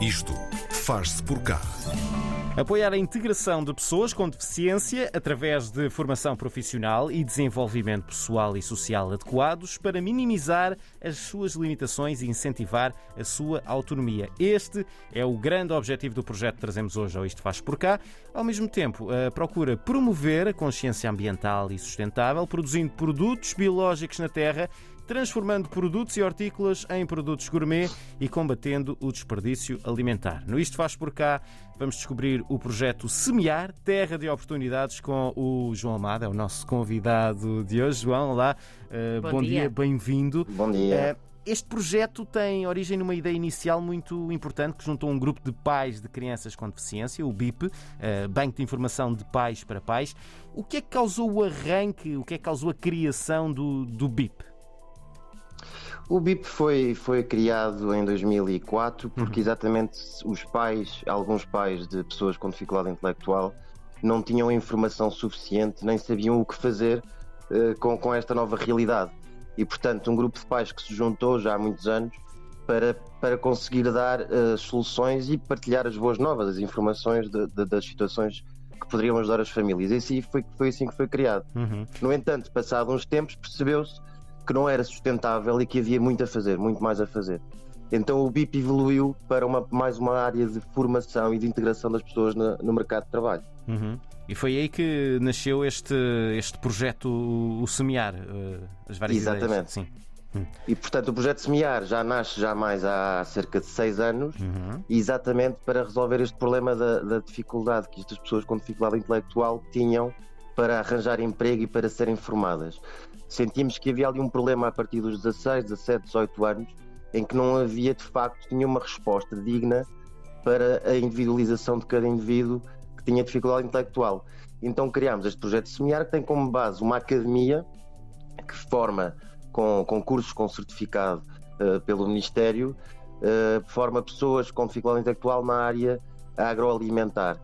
Isto faz-se por cá. Apoiar a integração de pessoas com deficiência através de formação profissional e desenvolvimento pessoal e social adequados para minimizar as suas limitações e incentivar a sua autonomia. Este é o grande objetivo do projeto que trazemos hoje ao Isto Faz Por Cá. Ao mesmo tempo, procura promover a consciência ambiental e sustentável, produzindo produtos biológicos na terra transformando produtos e hortícolas em produtos gourmet e combatendo o desperdício alimentar. No Isto Faz Por Cá, vamos descobrir o projeto Semear, Terra de Oportunidades, com o João Amado, é o nosso convidado de hoje. João, olá, uh, bom, bom, dia, dia bem-vindo. Bom dia. Uh, este projeto tem origem numa ideia inicial muito importante que juntou um grupo de pais de crianças com deficiência, o BIP, uh, Banco de Informação de Pais para Pais. O que é que causou o arranque, o que é que causou a criação do, do BIP? O BIP foi, foi criado em 2004 porque uhum. exatamente os pais, alguns pais de pessoas com dificuldade intelectual, não tinham informação suficiente, nem sabiam o que fazer uh, com, com esta nova realidade. E, portanto, um grupo de pais que se juntou já há muitos anos para, para conseguir dar uh, soluções e partilhar as boas novas, as informações de, de, das situações que poderiam ajudar as famílias. E assim foi, foi assim que foi criado. Uhum. No entanto, passados uns tempos, percebeu-se que não era sustentável e que havia muito a fazer, muito mais a fazer. Então o BIP evoluiu para uma, mais uma área de formação e de integração das pessoas no, no mercado de trabalho. Uhum. E foi aí que nasceu este, este projeto, o Semear, uh, as várias Exatamente. ideias. Sim. Hum. E portanto o projeto Semear já nasce já mais há cerca de seis anos, uhum. exatamente para resolver este problema da, da dificuldade que estas pessoas com dificuldade intelectual tinham para arranjar emprego e para serem formadas sentimos que havia ali um problema a partir dos 16, 17, 18 anos, em que não havia de facto nenhuma resposta digna para a individualização de cada indivíduo que tinha dificuldade intelectual. Então criámos este projeto Semear, que tem como base uma academia que forma com, com cursos com certificado uh, pelo Ministério, uh, forma pessoas com dificuldade intelectual na área agroalimentar.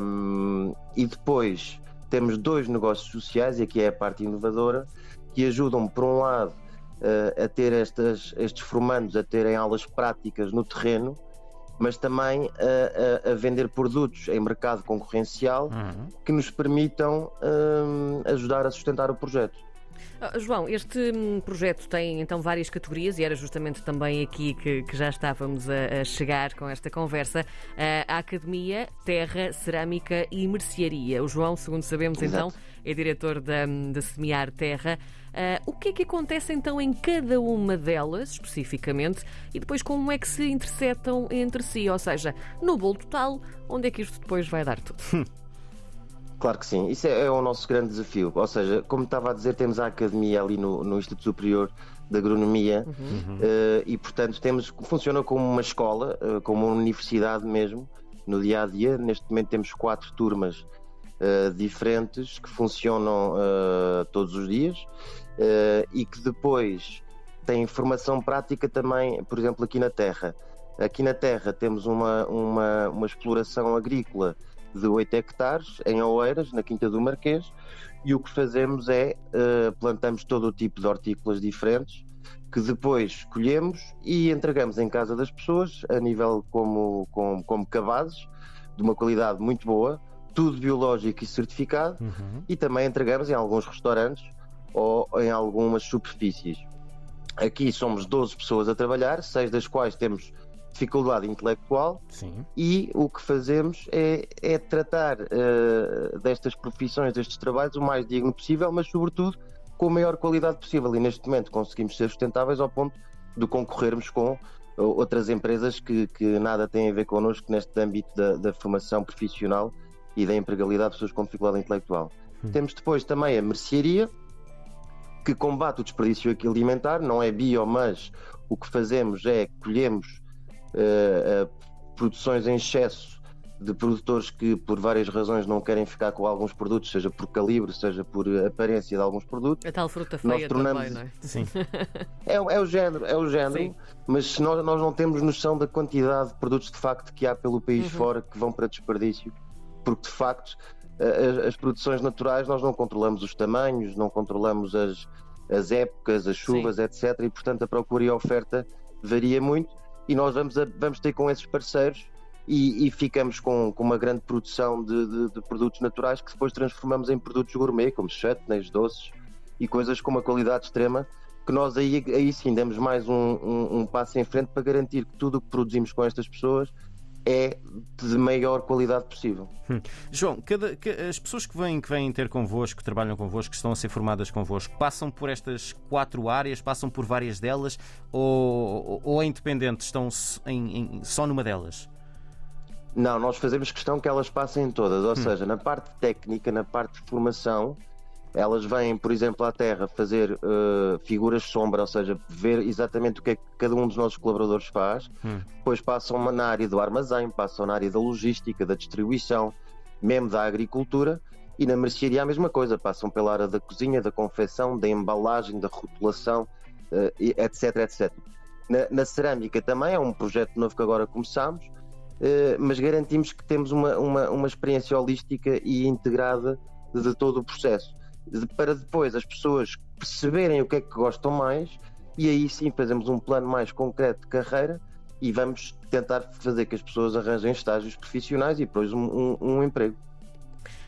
Um, e depois temos dois negócios sociais, e aqui é a parte inovadora, que ajudam, por um lado, uh, a ter estas, estes formandos a terem aulas práticas no terreno, mas também a, a, a vender produtos em mercado concorrencial uhum. que nos permitam uh, ajudar a sustentar o projeto. Ah, João, este hum, projeto tem então várias categorias e era justamente também aqui que, que já estávamos a, a, chegar com esta conversa. Ah, a Academia, Terra, Cerâmica e Mercearia. O João, segundo sabemos Exato. então, é diretor da, da Semear Terra. Uh, o que é que acontece então em cada uma delas, especificamente, e depois como é que se interceptam entre si? Ou seja, no bolo total, onde é que isto depois vai dar tudo? Claro que sim, isso é, é, o nosso grande desafio. Ou seja, como estava a dizer, temos a academia ali no, no Instituto Superior de Agronomia uhum. uh, e, portanto, temos funciona como uma escola, uh, como uma universidade mesmo, no dia a dia. Neste momento temos quatro turmas uh, diferentes que funcionam todos os dias e que depois têm formação prática também, por exemplo, aqui na Terra. Aqui na Terra temos uma, uma, uma exploração agrícola de 8 hectares em Oeiras, na Quinta do Marquês, e o que fazemos é uh, plantamos todo o tipo de hortícolas diferentes que depois colhemos e entregamos em casa das pessoas a nível como, como, como cabazes de uma qualidade muito boa, tudo biológico e certificado, uhum. e também entregamos em alguns restaurantes ou em algumas superfícies. Aqui somos 12 pessoas a trabalhar, seis das quais temos dificuldade intelectual Sim. e o que fazemos é, é tratar uh, destas profissões, destes trabalhos, o mais digno possível, mas sobretudo com a maior qualidade possível. E neste momento conseguimos ser sustentáveis ao ponto de concorrermos com outras empresas que, que nada têm a ver connosco neste âmbito da, da formação profissional e da empregabilidade de pessoas com dificuldade intelectual. Hum. Temos depois também a mercearia, que combate o desperdício alimentar, não é bio, mas o que fazemos é colhemos uh, produções em excesso de produtores que por várias razões não querem ficar com alguns produtos, seja por calibre, seja por aparência de alguns produtos. A tal fruta feia nós tornamos... também, não é? Sim. é, é o género, é o género, Sim. mas nós, nós não temos noção da quantidade de produtos de facto que há pelo país uhum. fora que vão para desperdício, porque de facto as, as, produções naturais nós não controlamos os tamanhos, não controlamos as, as épocas, as chuvas, Sim. etc. E portanto a procura e a oferta varia muito e nós vamos, a, vamos ter com esses parceiros e, e ficamos com, com, uma grande produção de, de, de, produtos naturais que depois transformamos em produtos gourmet, como chutneys, doces e coisas com uma qualidade extrema que nós aí, aí sim damos mais um, um, um passo em frente para garantir que tudo o que produzimos com estas pessoas é de maior qualidade possível. Hum. João, cada, as pessoas que vêm, que vêm ter convosco, que trabalham convosco, que estão a ser formadas convosco, passam por estas quatro áreas, passam por várias delas ou, ou é independente, estão em, em, só numa delas? Não, nós fazemos questão que elas passem todas, ou hum. seja, na parte técnica, na parte de formação, elas vêm, por exemplo, à Terra fazer uh, figuras de sombra, ou seja, ver exatamente o que é que cada um dos nossos colaboradores faz. Hum. Depois passam na área do armazém, passam na área da logística, da distribuição, mesmo da agricultura. E na mercearia a mesma coisa, passam pela área da cozinha, da confecção, da embalagem, da rotulação, uh, etc, etc. Na, na, cerâmica também é um projeto novo que agora começamos, uh, mas garantimos que temos uma, uma, uma experiência holística e integrada de todo o processo para depois as pessoas perceberem o que é que gostam mais e aí sim fazemos um plano mais concreto de carreira e vamos tentar fazer que as pessoas arranjem estágios profissionais e depois um, um, um emprego.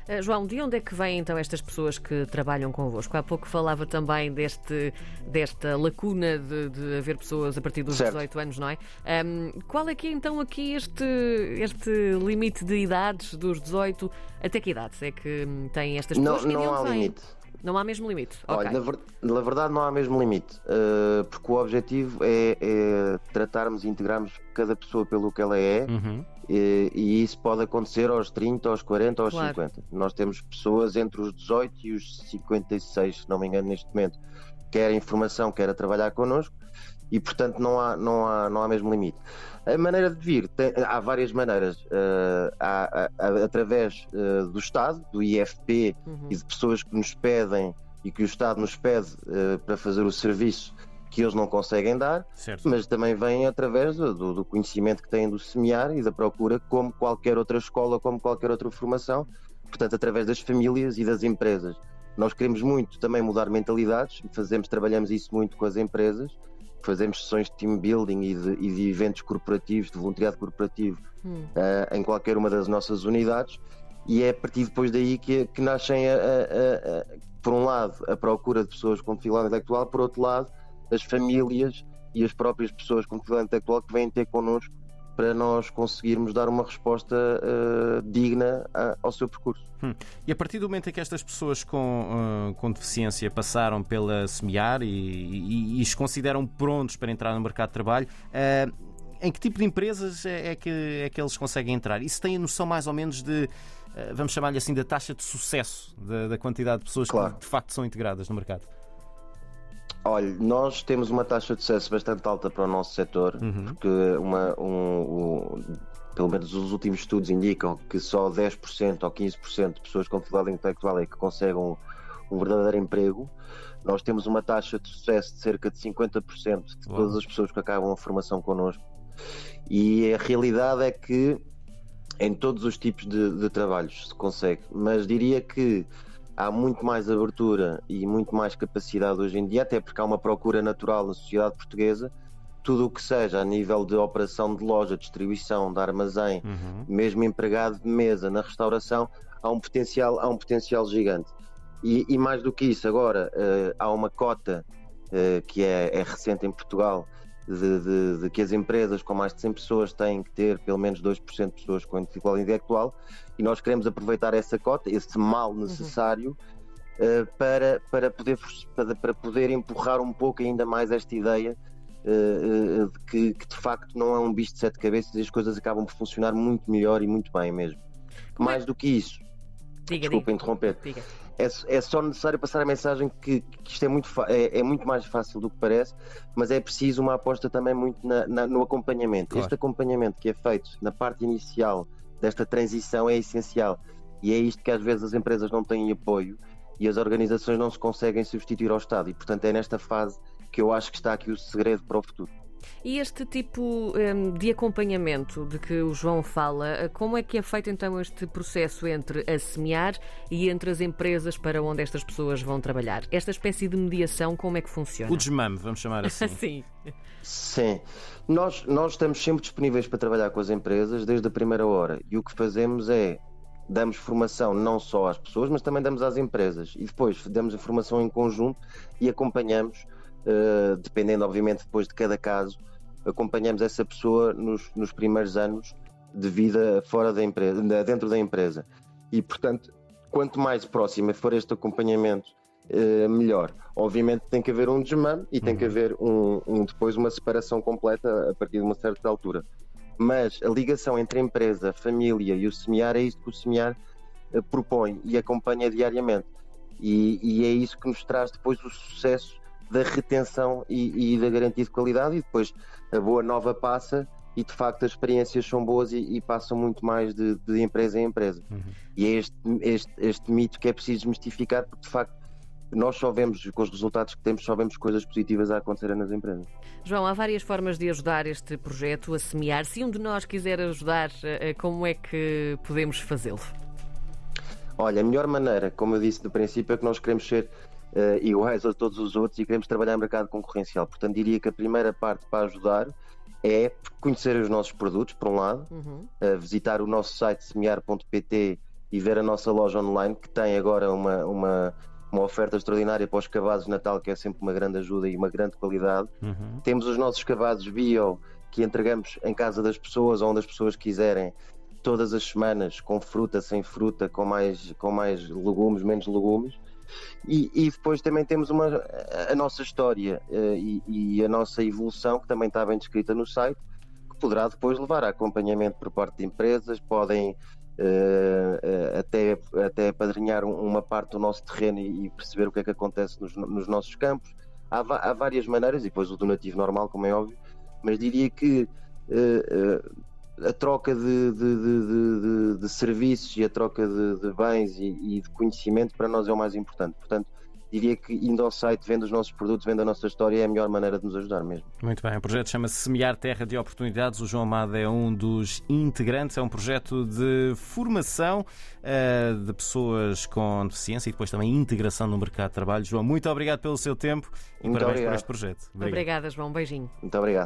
Uh, João, de onde é que vêm então estas pessoas que trabalham convosco? Há pouco falava também deste, desta lacuna de, de haver pessoas a partir dos certo. 18 anos, não é? Um, qual é que é então aqui este, este limite de idades dos 18? Até que idade é que têm estas pessoas? Não, não há vêm? limite. Não há mesmo limite? Olha, okay. na, ver, na, verdade não há mesmo limite, uh, porque o objetivo é, é, tratarmos e integrarmos cada pessoa pelo que ela é uhum. E, e, isso pode acontecer aos 30, aos 40, aos claro. 50. Nós temos pessoas entre os 18 e os 56, se não me engano, neste momento, quer informação, quer a trabalhar connosco e portanto não há, não há, não há mesmo limite. A maneira de vir, tem, há várias maneiras. Uh, há, há, através uh, do Estado, do IFP uhum. e de pessoas que nos pedem e que o Estado nos pede uh, para fazer o serviço que eles não conseguem dar, certo. mas também vem através do, do, conhecimento que têm do semear e da procura, como qualquer outra escola, como qualquer outra formação, portanto, através das famílias e das empresas. Nós queremos muito também mudar mentalidades, fazemos, trabalhamos isso muito com as empresas fazemos sessões de team building e de, e de eventos corporativos, de voluntariado corporativo hum. uh, em qualquer uma das nossas unidades e é a partir depois daí que, que nascem, a, a, a, por um lado, a procura de pessoas com dificuldade intelectual, por outro lado, as famílias e as próprias pessoas com dificuldade intelectual que vêm ter connosco para nós conseguirmos dar uma resposta uh, digna a, ao seu percurso. Hum. E a partir do momento em que estas pessoas com, uh, com deficiência passaram pela SEMIAR e, e, e, se consideram prontos para entrar no mercado de trabalho, uh, em que tipo de empresas é, é, que, é que eles conseguem entrar? Isso tem a noção mais ou menos de, vamos chamar-lhe assim, da taxa de sucesso da, da quantidade de pessoas claro. que de facto são integradas no mercado? Olha, nós temos uma taxa de sucesso bastante alta para o nosso setor, uhum. porque uma, um, um, pelo menos os últimos estudos indicam que só 10% ou 15% de pessoas com dificuldade intelectual é que conseguem um, um, verdadeiro emprego. Nós temos uma taxa de sucesso de cerca de 50% de todas as pessoas que acabam a formação connosco. E a realidade é que em todos os tipos de, de trabalhos se consegue, mas diria que há muito mais abertura e muito mais capacidade hoje em dia, até porque há uma procura natural na sociedade portuguesa. Tudo o que seja a nível de operação de loja, distribuição, de armazém, uhum. mesmo empregado de mesa na restauração, há um potencial, há um potencial gigante. E, e mais do que isso, agora uh, há uma cota uh, que é, é recente em Portugal de, de, de, que as empresas com mais de 100 pessoas têm que ter pelo menos 2% de pessoas com dificuldade intelectual e nós queremos aproveitar essa cota, esse mal uhum. necessário, uhum. uh, para, para, poder, para, para, poder empurrar um pouco ainda mais esta ideia uh, uh, de que, que, de facto não é um bicho de sete cabeças e as coisas acabam por funcionar muito melhor e muito bem mesmo. Como mais é? do que isso, diga, desculpa diga. interromper. Diga é, é só necessário passar a mensagem que, que isto é muito, é, é, muito mais fácil do que parece, mas é preciso uma aposta também muito na, na, no acompanhamento. Claro. Este acompanhamento que é feito na parte inicial desta transição é essencial. E é isto que às vezes as empresas não têm apoio e as organizações não se conseguem substituir ao Estado. E portanto é nesta fase que eu acho que está aqui o segredo para o futuro. E este tipo um, de acompanhamento de que o João fala, como é que é feito então este processo entre a semear e entre as empresas para onde estas pessoas vão trabalhar? Esta espécie de mediação, como é que funciona? O desmame, vamos chamar assim. Sim. Sim. Nós, nós estamos sempre disponíveis para trabalhar com as empresas desde a primeira hora e o que fazemos é damos formação não só às pessoas, mas também damos às empresas e depois damos a formação em conjunto e acompanhamos, uh, dependendo obviamente depois de cada caso, acompanhamos essa pessoa nos, nos primeiros anos de vida fora da empresa, dentro da empresa. E portanto, quanto mais próximo for este acompanhamento, uh, melhor. Obviamente tem que haver um desmame e tem que uhum. haver um, um, depois uma separação completa a partir de uma certa altura mas a ligação entre a empresa, a família e o semear é isso que o semear uh, propõe e acompanha diariamente. E, e, é isso que nos traz depois o sucesso da retenção e, e, da garantia de qualidade, e depois a boa nova passa e de facto as experiências são boas e, e passam muito mais de, de, empresa em empresa. Uhum. E é este, este, este mito que é preciso desmistificar, porque de facto nós só vemos, com os resultados que temos, só vemos coisas positivas a acontecer nas empresas. João, há várias formas de ajudar este projeto a semear. Se um de nós quiser ajudar, eh, como é que podemos fazê-lo? Olha, a melhor maneira, como eu disse no princípio, é que nós queremos ser uh, iguais a todos os outros e queremos trabalhar no mercado concorrencial. Portanto, diria que a primeira parte para ajudar é conhecer os nossos produtos, por um lado, uhum. uh, visitar o nosso site semear.pt e ver a nossa loja online, que tem agora uma, uma uma oferta extraordinária para os cavados de Natal, que é sempre uma grande ajuda e uma grande qualidade. Uhum. Temos os nossos cavados bio, que entregamos em casa das pessoas, onde as pessoas quiserem, todas as semanas, com fruta, sem fruta, com mais, com mais legumes, menos legumes. E, e depois também temos uma, a nossa história uh, e, e, a nossa evolução, que também está bem descrita no site, que poderá depois levar a acompanhamento por parte de empresas, podem uh, até, até padrinhar uma parte do nosso terreno e, perceber o que é que acontece nos, nos nossos campos. Há, há, várias maneiras, e depois o donativo normal, como é óbvio, mas diria que uh, a troca de, de, de, de, serviços e a troca de, bens e, e de conhecimento para nós é o mais importante. Portanto, diria que indo ao site, vendo os nossos produtos, vendo a nossa história, é a melhor maneira de nos ajudar mesmo. Muito bem, o projeto chama-se Semear Terra de Oportunidades. O João Amado é um dos integrantes, é um projeto de formação uh, de pessoas com deficiência e depois também integração no mercado de trabalho. João, muito obrigado pelo seu tempo e muito parabéns obrigado. por este projeto. Obrigado. Obrigada, João. Um beijinho. Muito obrigado.